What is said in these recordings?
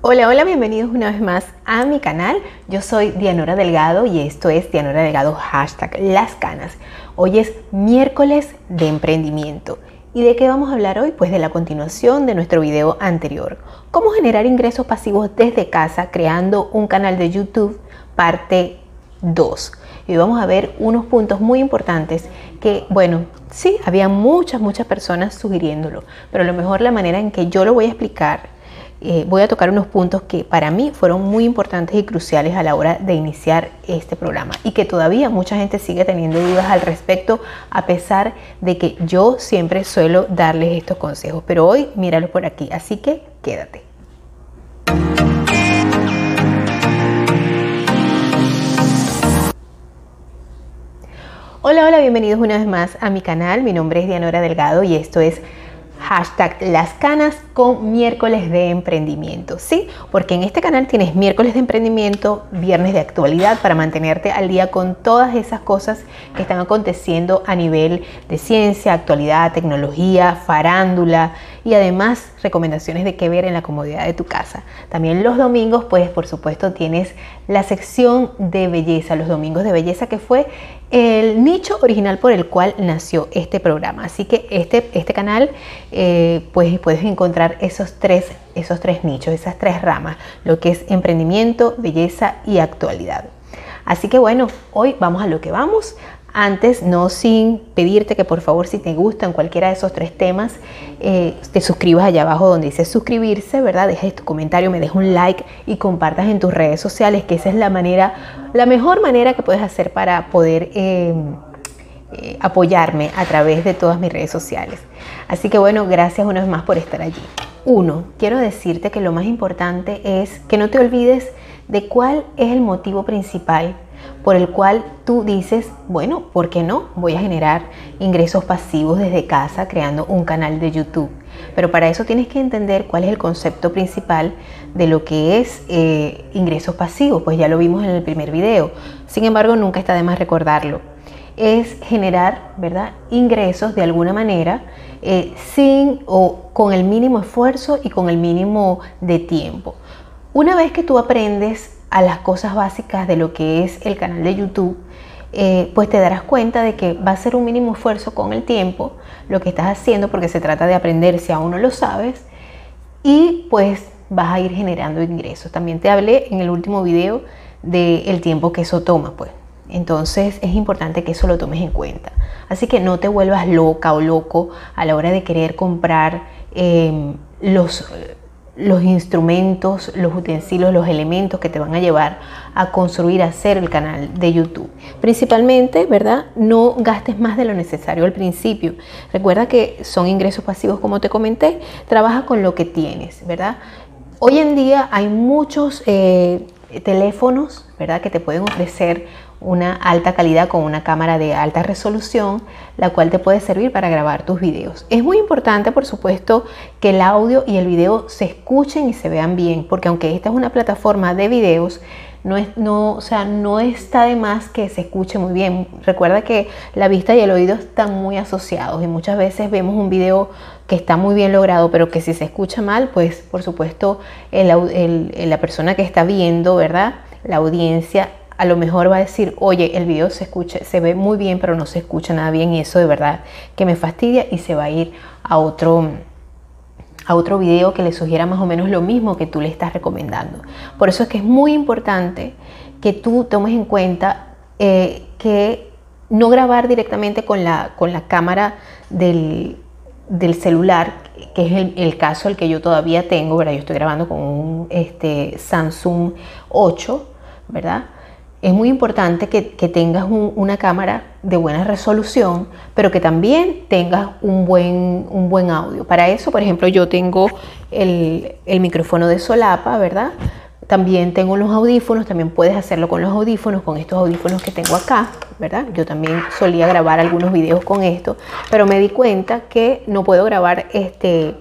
Hola, hola, bienvenidos una vez más a mi canal. Yo soy Dianora Delgado y esto es Dianora Delgado hashtag Las Canas. Hoy es miércoles de emprendimiento. ¿Y de qué vamos a hablar hoy? Pues de la continuación de nuestro video anterior. Cómo generar ingresos pasivos desde casa creando un canal de YouTube parte 2. Y vamos a ver unos puntos muy importantes que, bueno, sí, había muchas, muchas personas sugiriéndolo, pero a lo mejor la manera en que yo lo voy a explicar eh, voy a tocar unos puntos que para mí fueron muy importantes y cruciales a la hora de iniciar este programa y que todavía mucha gente sigue teniendo dudas al respecto a pesar de que yo siempre suelo darles estos consejos. Pero hoy míralo por aquí, así que quédate. Hola, hola, bienvenidos una vez más a mi canal. Mi nombre es Dianora Delgado y esto es hashtag las canas con miércoles de emprendimiento. Sí, porque en este canal tienes miércoles de emprendimiento, viernes de actualidad para mantenerte al día con todas esas cosas que están aconteciendo a nivel de ciencia, actualidad, tecnología, farándula y además recomendaciones de qué ver en la comodidad de tu casa. También los domingos, pues por supuesto tienes la sección de belleza, los domingos de belleza que fue el nicho original por el cual nació este programa. Así que este, este canal, eh, pues puedes encontrar esos tres, esos tres nichos, esas tres ramas, lo que es emprendimiento, belleza y actualidad. Así que bueno, hoy vamos a lo que vamos. Antes, no sin pedirte que por favor, si te gustan cualquiera de esos tres temas, eh, te suscribas allá abajo donde dice suscribirse, ¿verdad? Dejes tu comentario, me dejes un like y compartas en tus redes sociales, que esa es la manera, la mejor manera que puedes hacer para poder eh, eh, apoyarme a través de todas mis redes sociales. Así que bueno, gracias una vez más por estar allí. Uno, quiero decirte que lo más importante es que no te olvides de cuál es el motivo principal por el cual tú dices, bueno, ¿por qué no? Voy a generar ingresos pasivos desde casa creando un canal de YouTube. Pero para eso tienes que entender cuál es el concepto principal de lo que es eh, ingresos pasivos, pues ya lo vimos en el primer video. Sin embargo, nunca está de más recordarlo. Es generar, ¿verdad? Ingresos de alguna manera eh, sin o con el mínimo esfuerzo y con el mínimo de tiempo. Una vez que tú aprendes a las cosas básicas de lo que es el canal de YouTube, eh, pues te darás cuenta de que va a ser un mínimo esfuerzo con el tiempo lo que estás haciendo porque se trata de aprender si aún no lo sabes y pues vas a ir generando ingresos. También te hablé en el último video del tiempo que eso toma, pues. Entonces es importante que eso lo tomes en cuenta. Así que no te vuelvas loca o loco a la hora de querer comprar eh, los los instrumentos, los utensilios, los elementos que te van a llevar a construir, a hacer el canal de YouTube. Principalmente, ¿verdad? No gastes más de lo necesario al principio. Recuerda que son ingresos pasivos, como te comenté. Trabaja con lo que tienes, ¿verdad? Hoy en día hay muchos eh, teléfonos, ¿verdad? Que te pueden ofrecer una alta calidad con una cámara de alta resolución, la cual te puede servir para grabar tus videos. Es muy importante, por supuesto, que el audio y el video se escuchen y se vean bien, porque aunque esta es una plataforma de videos, no, es, no, o sea, no está de más que se escuche muy bien. Recuerda que la vista y el oído están muy asociados y muchas veces vemos un video que está muy bien logrado, pero que si se escucha mal, pues por supuesto la persona que está viendo, ¿verdad? La audiencia a lo mejor va a decir, oye, el video se escucha, se ve muy bien, pero no se escucha nada bien y eso de verdad que me fastidia y se va a ir a otro, a otro video que le sugiera más o menos lo mismo que tú le estás recomendando. Por eso es que es muy importante que tú tomes en cuenta eh, que no grabar directamente con la, con la cámara del, celular, que es el, el, caso el que yo todavía tengo, ¿verdad? Yo estoy grabando con un este, Samsung 8, ¿verdad? Es muy importante que, tengas una cámara de buena resolución, pero que también tengas un buen, un buen audio. Para eso, por ejemplo, yo tengo el, micrófono de solapa, ¿verdad? También tengo los audífonos, también puedes hacerlo con los audífonos, con estos audífonos que tengo acá, ¿verdad? Yo también solía grabar algunos videos con esto, pero me di cuenta que no puedo grabar este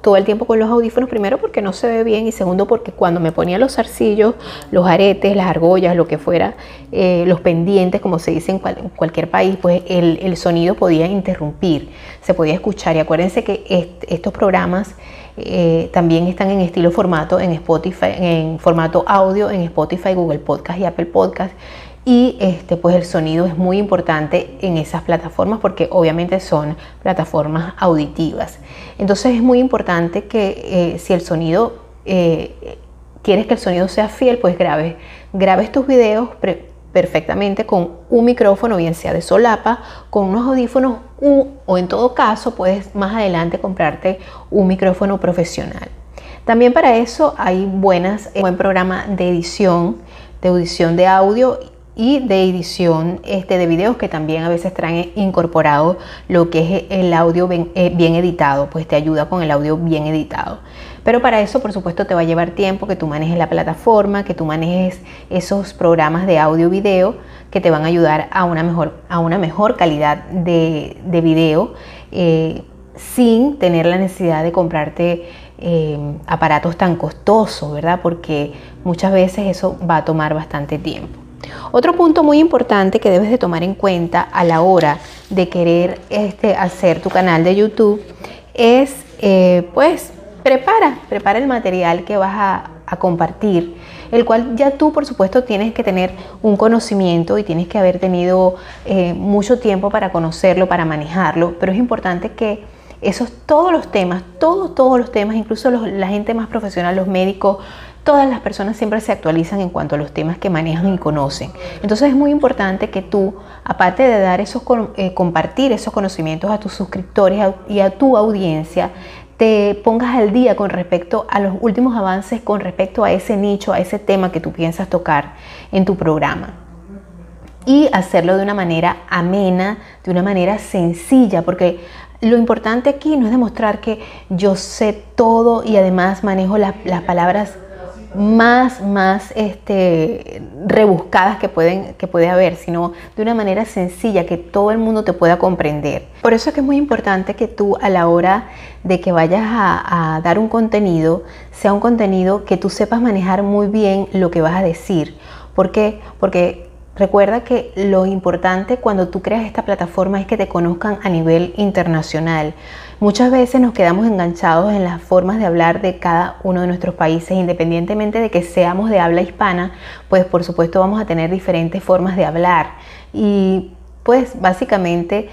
todo el tiempo con los audífonos, primero porque no se ve bien y segundo porque cuando me ponía los zarcillos, los aretes, las argollas, lo que fuera, eh, los pendientes, como se dice en, cualquier país, pues el, sonido podía interrumpir, se podía escuchar. Y acuérdense que estos programas eh, también están en estilo formato en Spotify, en formato audio en Spotify, Google Podcast y Apple Podcast. Y este, pues el sonido es muy importante en esas plataformas porque obviamente son plataformas auditivas. Entonces es muy importante que eh, si el sonido, eh, quieres que el sonido sea fiel, pues grabes, grabes tus videos perfectamente con un micrófono, bien sea de solapa, con unos audífonos o en todo caso puedes más adelante comprarte un micrófono profesional. También para eso hay buenas, un buen programa de edición, de audición de audio y de edición este, de videos que también a veces traen incorporado lo que es el audio bien, eh, bien editado, pues te ayuda con el audio bien editado. Pero para eso, por supuesto, te va a llevar tiempo que tú manejes la plataforma, que tú manejes esos programas de audio video que te van a ayudar a una mejor, a una mejor calidad de, de video eh, sin tener la necesidad de comprarte eh, aparatos tan costosos, ¿verdad? Porque muchas veces eso va a tomar bastante tiempo. Otro punto muy importante que debes de tomar en cuenta a la hora de querer este, hacer tu canal de YouTube es eh, pues prepara, prepara el material que vas a, compartir, el cual ya tú por supuesto tienes que tener un conocimiento y tienes que haber tenido eh, mucho tiempo para conocerlo, para manejarlo, pero es importante que esos todos los temas, todos, todos los temas, incluso la gente más profesional, los médicos, todas las personas siempre se actualizan en cuanto a los temas que manejan y conocen. Entonces es muy importante que tú, aparte de dar esos, eh, compartir esos conocimientos a tus suscriptores y a tu audiencia, te pongas al día con respecto a los últimos avances, con respecto a ese nicho, a ese tema que tú piensas tocar en tu programa. Y hacerlo de una manera amena, de una manera sencilla, porque lo importante aquí no es demostrar que yo sé todo y además manejo las, las palabras más, más este, rebuscadas que, pueden, que puede haber, sino de una manera sencilla que todo el mundo te pueda comprender. Por eso es que es muy importante que tú a la hora de que vayas a, a dar un contenido, sea un contenido que tú sepas manejar muy bien lo que vas a decir. ¿Por qué? Porque Recuerda que lo importante cuando tú creas esta plataforma es que te conozcan a nivel internacional. Muchas veces nos quedamos enganchados en las formas de hablar de cada uno de nuestros países, independientemente de que seamos de habla hispana, pues por supuesto vamos a tener diferentes formas de hablar. Y pues básicamente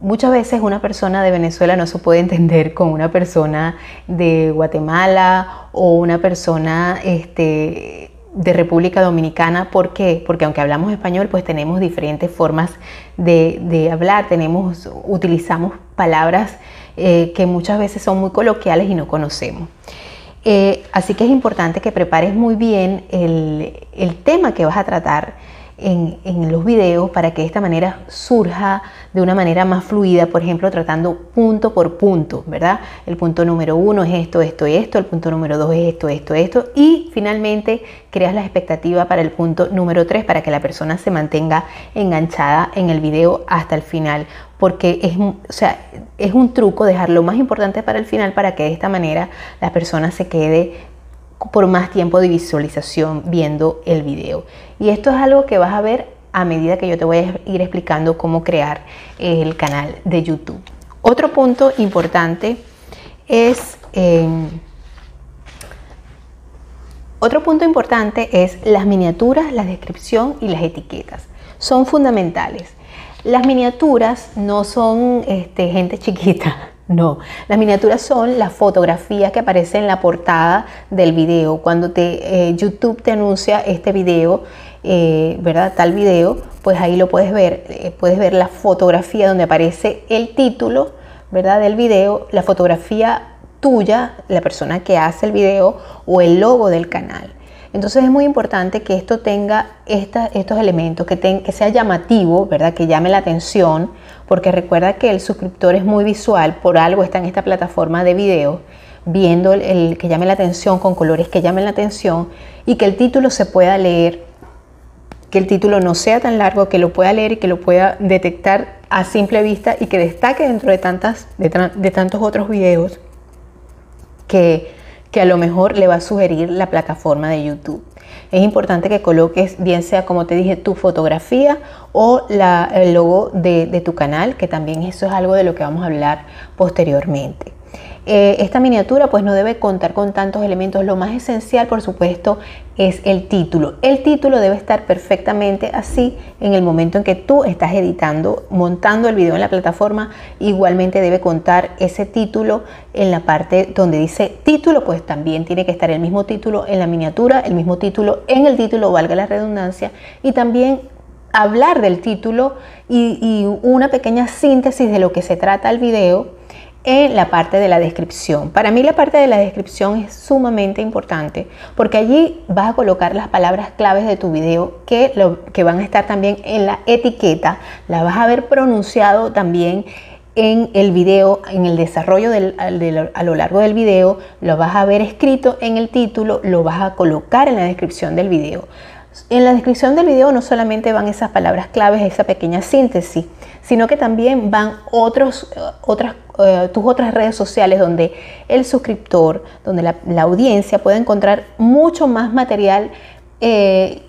muchas veces una persona de Venezuela no se puede entender con una persona de Guatemala o una persona este, de República Dominicana. ¿Por qué? Porque aunque hablamos español, pues tenemos diferentes formas de, hablar, tenemos, utilizamos palabras eh, que muchas veces son muy coloquiales y no conocemos. Eh, así que es importante que prepares muy bien el, el tema que vas a tratar en, los videos para que de esta manera surja de una manera más fluida, por ejemplo, tratando punto por punto, ¿verdad? El punto número uno es esto, esto esto, el punto número dos es esto, esto, esto, y finalmente creas la expectativa para el punto número tres para que la persona se mantenga enganchada en el video hasta el final, porque es, o sea, es un truco dejar lo más importante para el final para que de esta manera la persona se quede por más tiempo de visualización viendo el video. Y esto es algo que vas a ver a medida que yo te voy a ir explicando cómo crear el canal de YouTube. Otro punto importante es... Em, otro punto importante es las miniaturas, la descripción y las etiquetas. Son fundamentales. Las miniaturas no son este, gente chiquita, no, las miniaturas son las fotografías que aparecen en la portada del video. Cuando eh, YouTube te anuncia este video, eh, ¿verdad? Tal video, pues ahí lo puedes ver. Eh, puedes ver la fotografía donde aparece el título, ¿verdad? Del video, la fotografía tuya, la persona que hace el video o el logo del canal. Entonces es muy importante que esto tenga estos elementos, que, que sea llamativo, ¿verdad? Que llame la atención, porque recuerda que el suscriptor es muy visual, por algo está en esta plataforma de video, viendo el, que llame la atención con colores que llamen la atención y que el título se pueda leer, que el título no sea tan largo, que lo pueda leer y que lo pueda detectar a simple vista y que destaque dentro de, tantas, de tantos otros videos que que a lo mejor le va a sugerir la plataforma de YouTube. Es importante que coloques, bien sea como te dije, tu fotografía o el logo de, tu canal, que también eso es algo de lo que vamos a hablar posteriormente. Eh, esta miniatura pues no debe contar con tantos elementos. Lo más esencial, por supuesto, es el título. El título debe estar perfectamente así en el momento en que tú estás editando, montando el video en la plataforma. Igualmente debe contar ese título en la parte donde dice título, pues también tiene que estar el mismo título en la miniatura, el mismo título en el título, valga la redundancia, y también hablar del título y, y una pequeña síntesis de lo que se trata el video en la parte de la descripción. Para mí la parte de la descripción es sumamente importante porque allí vas a colocar las palabras claves de tu video que, lo, que van a estar también en la etiqueta, la vas a ver pronunciado también en el video, en el desarrollo del, a lo largo del video, lo vas a ver escrito en el título, lo vas a colocar en la descripción del video. En la descripción del video no solamente van esas palabras claves, esa pequeña síntesis, sino que también van otros, otras, eh, tus otras redes sociales donde el suscriptor, donde la, audiencia puede encontrar mucho más material, eh,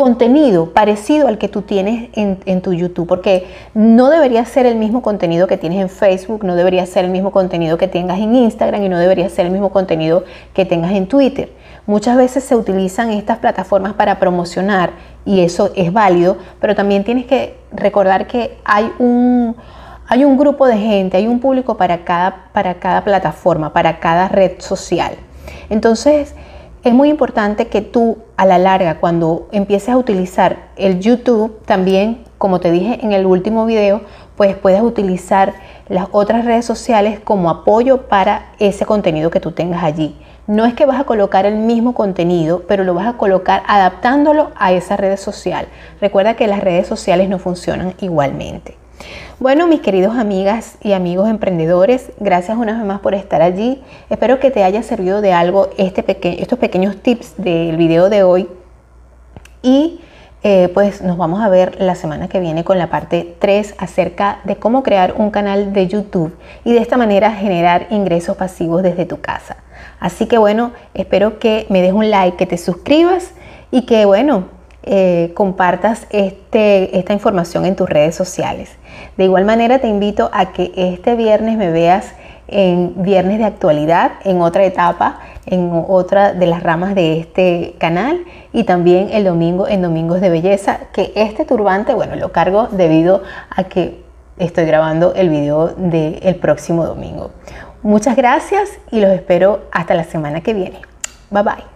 contenido parecido al que tú tienes en, en, tu YouTube, porque no debería ser el mismo contenido que tienes en Facebook, no debería ser el mismo contenido que tengas en Instagram y no debería ser el mismo contenido que tengas en Twitter. Muchas veces se utilizan estas plataformas para promocionar y eso es válido, pero también tienes que recordar que hay un, hay un grupo de gente, hay un público para cada, para cada plataforma, para cada red social. Entonces, es muy importante que tú a la larga, cuando empieces a utilizar el YouTube, también, como te dije en el último video, pues puedes utilizar las otras redes sociales como apoyo para ese contenido que tú tengas allí. No es que vas a colocar el mismo contenido, pero lo vas a colocar adaptándolo a esa red social. Recuerda que las redes sociales no funcionan igualmente. Bueno, mis queridos amigas y amigos emprendedores, gracias una vez más por estar allí. Espero que te haya servido de algo este estos pequeños tips del video de hoy. Y eh, pues nos vamos a ver la semana que viene con la parte 3 acerca de cómo crear un canal de YouTube y de esta manera generar ingresos pasivos desde tu casa. Así que bueno, espero que me des un like, que te suscribas y que bueno, eh, compartas este, esta información en tus redes sociales. De igual manera te invito a que este viernes me veas en Viernes de Actualidad, en otra etapa, en otra de las ramas de este canal y también el domingo en Domingos de Belleza, que este turbante, bueno, lo cargo debido a que estoy grabando el video del próximo domingo. Muchas gracias y los espero hasta la semana que viene. Bye bye.